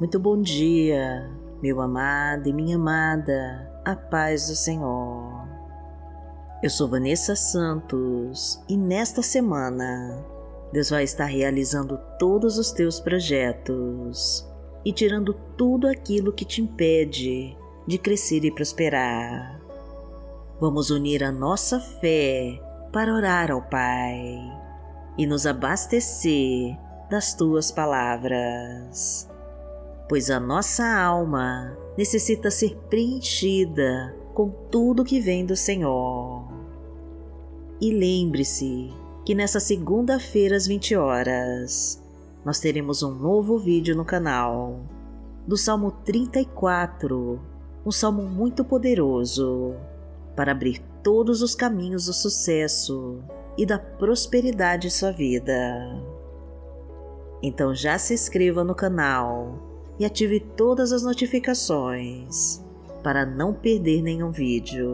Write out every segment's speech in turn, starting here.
Muito bom dia, meu amado e minha amada, a paz do Senhor. Eu sou Vanessa Santos e nesta semana Deus vai estar realizando todos os teus projetos e tirando tudo aquilo que te impede de crescer e prosperar. Vamos unir a nossa fé para orar ao Pai e nos abastecer das tuas palavras pois a nossa alma necessita ser preenchida com tudo que vem do Senhor. E lembre-se que nessa segunda-feira às 20 horas nós teremos um novo vídeo no canal do Salmo 34, um salmo muito poderoso para abrir todos os caminhos do sucesso e da prosperidade em sua vida. Então já se inscreva no canal e ative todas as notificações para não perder nenhum vídeo.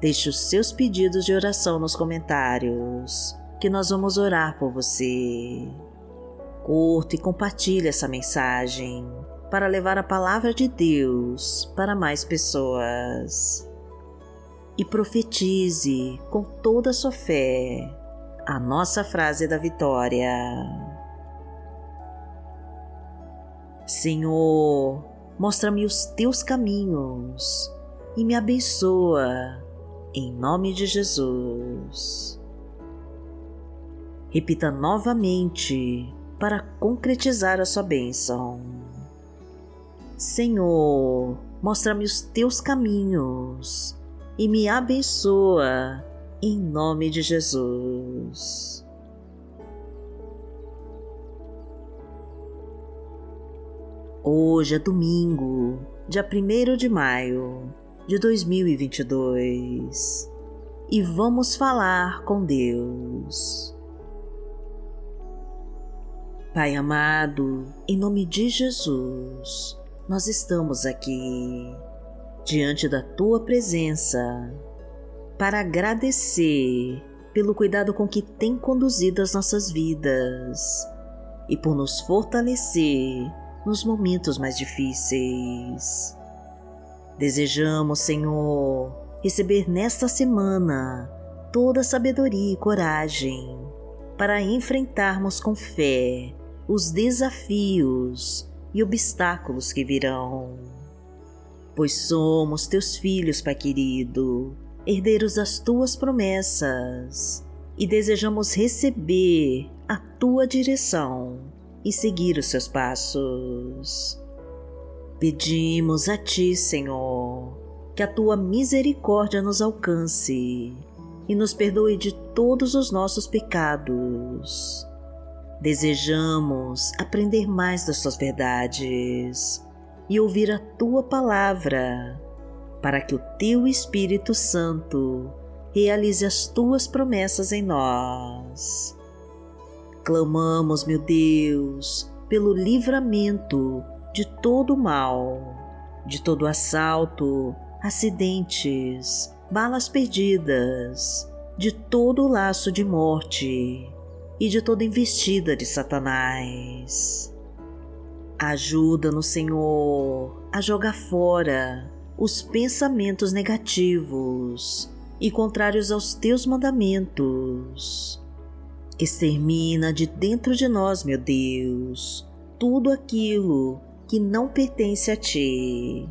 Deixe os seus pedidos de oração nos comentários, que nós vamos orar por você. Curta e compartilhe essa mensagem para levar a palavra de Deus para mais pessoas. E profetize com toda a sua fé a nossa frase da vitória. Senhor, mostra-me os teus caminhos e me abençoa, em nome de Jesus. Repita novamente para concretizar a sua bênção. Senhor, mostra-me os teus caminhos e me abençoa, em nome de Jesus. Hoje é domingo, dia 1 de maio de 2022 e vamos falar com Deus. Pai amado, em nome de Jesus, nós estamos aqui diante da tua presença para agradecer pelo cuidado com que tem conduzido as nossas vidas e por nos fortalecer nos momentos mais difíceis. Desejamos, Senhor, receber nesta semana toda a sabedoria e coragem para enfrentarmos com fé os desafios e obstáculos que virão. Pois somos teus filhos, Pai querido, herdeiros das tuas promessas e desejamos receber a tua direção e seguir os seus passos. Pedimos a Ti, Senhor, que a Tua misericórdia nos alcance e nos perdoe de todos os nossos pecados. Desejamos aprender mais das Tuas verdades e ouvir a Tua palavra, para que o Teu Espírito Santo realize as Tuas promessas em nós. Clamamos, meu Deus, pelo livramento de todo mal, de todo assalto, acidentes, balas perdidas, de todo laço de morte e de toda investida de Satanás. Ajuda-nos, Senhor, a jogar fora os pensamentos negativos e contrários aos teus mandamentos Extermina de dentro de nós, meu Deus, tudo aquilo que não pertence a Ti,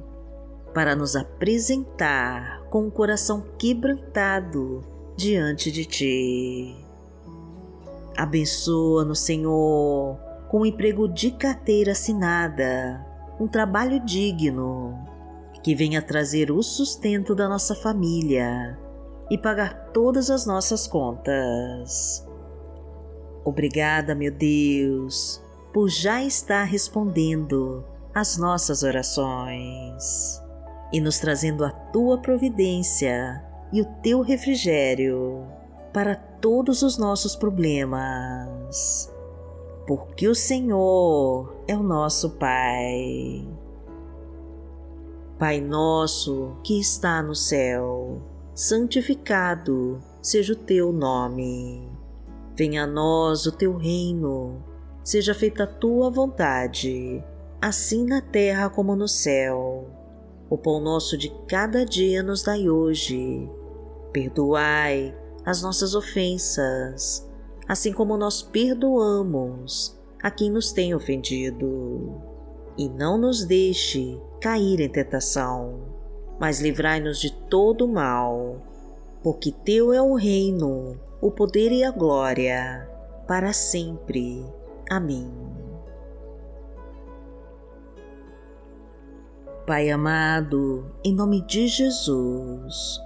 para nos apresentar com o coração quebrantado diante de Ti. Abençoa-nos, Senhor, com um emprego de carteira assinada, um trabalho digno, que venha trazer o sustento da nossa família e pagar todas as nossas contas. Obrigada, meu Deus, por já estar respondendo às nossas orações e nos trazendo a tua providência e o teu refrigério para todos os nossos problemas. Porque o Senhor é o nosso Pai. Pai nosso que está no céu, santificado seja o teu nome Venha a nós o teu reino, seja feita a tua vontade, assim na terra como no céu. O pão nosso de cada dia nos dai hoje. Perdoai as nossas ofensas, assim como nós perdoamos a quem nos tem ofendido. E não nos deixe cair em tentação, mas livrai-nos de todo mal, porque Teu é o reino, o poder e a glória, para sempre. Amém. Pai amado, em nome de Jesus,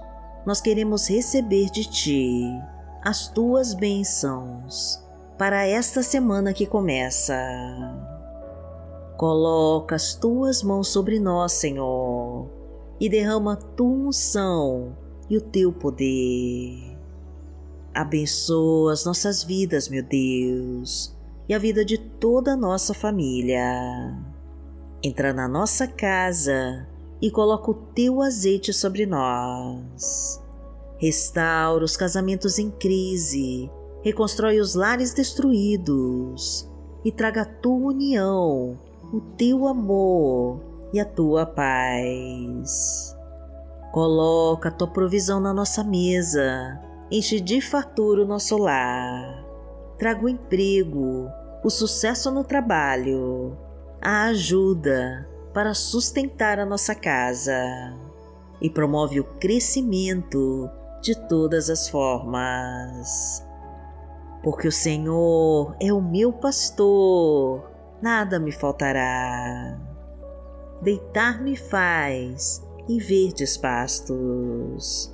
nós queremos receber de Ti as Tuas bênçãos para esta semana que começa. Coloca as Tuas mãos sobre nós, Senhor, e derrama a Tua unção e o Teu poder. Abençoa as nossas vidas, meu Deus, e a vida de toda a nossa família entra na nossa casa e coloca o teu azeite sobre nós. Restaura os casamentos em crise, reconstrói os lares destruídos e traga a tua união, o teu amor e a tua paz. Coloca a tua provisão na nossa mesa, enche de fartura o nosso lar. Traga o emprego, o sucesso no trabalho a ajuda para sustentar a nossa casa e promove o crescimento de todas as formas. Porque o Senhor é o meu pastor, nada me faltará. Deitar-me faz em verdes pastos.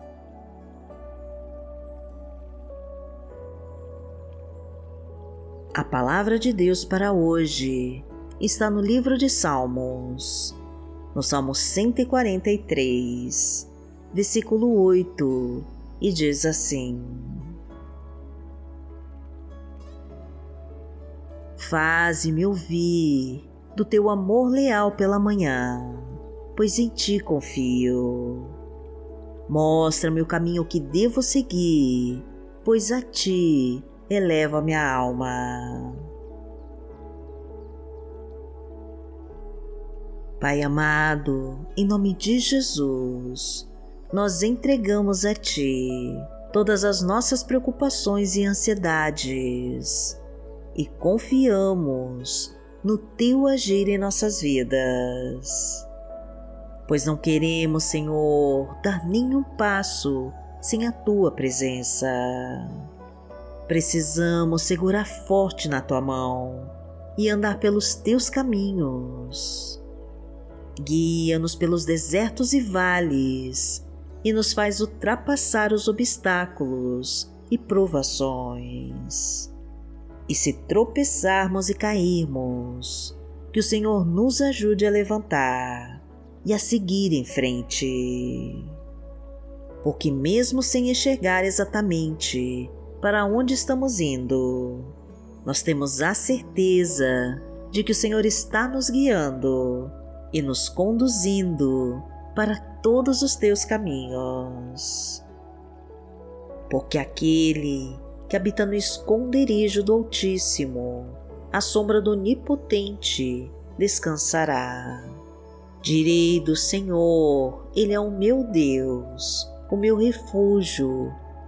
A palavra de Deus para hoje está no livro de Salmos, no Salmo 143, versículo 8, e diz assim: Faze-me ouvir do teu amor leal pela manhã, pois em ti confio. Mostra-me o caminho que devo seguir, pois a ti eleva minha alma. Pai amado, em nome de Jesus, nós entregamos a Ti todas as nossas preocupações e ansiedades e confiamos no Teu agir em nossas vidas. Pois não queremos, Senhor, dar nenhum passo sem a Tua presença. Precisamos segurar forte na Tua mão e andar pelos Teus caminhos guia-nos pelos desertos e vales e nos faz ultrapassar os obstáculos e provações. E se tropeçarmos e cairmos, que o Senhor nos ajude a levantar e a seguir em frente. Porque, mesmo sem enxergar exatamente para onde estamos indo, nós temos a certeza de que o Senhor está nos guiando e nos conduzindo para todos os teus caminhos. Porque aquele que habita no esconderijo do Altíssimo, à sombra do Onipotente, descansará. Direi do Senhor, Ele é o meu Deus, o meu refúgio,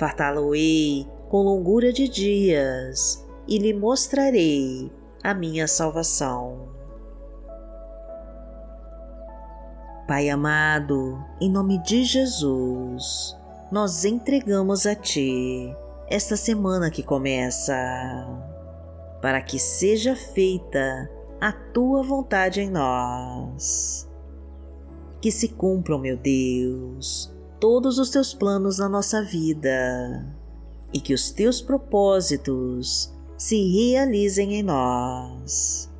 Fartá-lo-ei com longura de dias e lhe mostrarei a minha salvação. Pai amado, em nome de Jesus, nós entregamos a Ti esta semana que começa, para que seja feita a Tua vontade em nós. Que se cumpram, meu Deus, todos os Teus planos na nossa vida e que os Teus propósitos se realizem em nós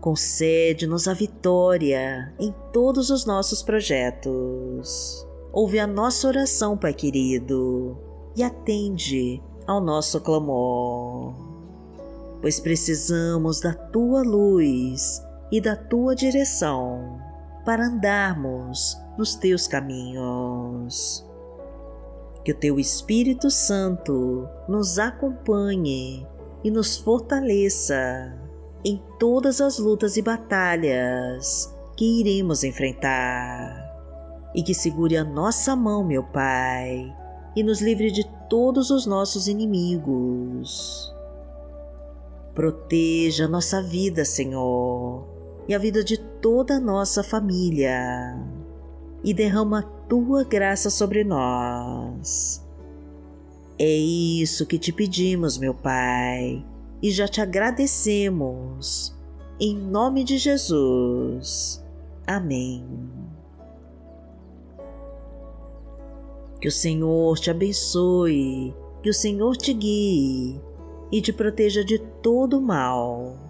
Concede-nos a vitória em todos os nossos projetos. Ouve a nossa oração, Pai querido, e atende ao nosso clamor. Pois precisamos da tua luz e da tua direção para andarmos nos teus caminhos. Que o teu Espírito Santo nos acompanhe e nos fortaleça em todas as lutas e batalhas que iremos enfrentar. E que segure a nossa mão, meu Pai, e nos livre de todos os nossos inimigos. Proteja nossa vida, Senhor, e a vida de toda a nossa família, e derrama tua graça sobre nós. É isso que te pedimos, meu Pai e já te agradecemos. Em nome de Jesus. Amém. Que o Senhor te abençoe, que o Senhor te guie e te proteja de todo mal.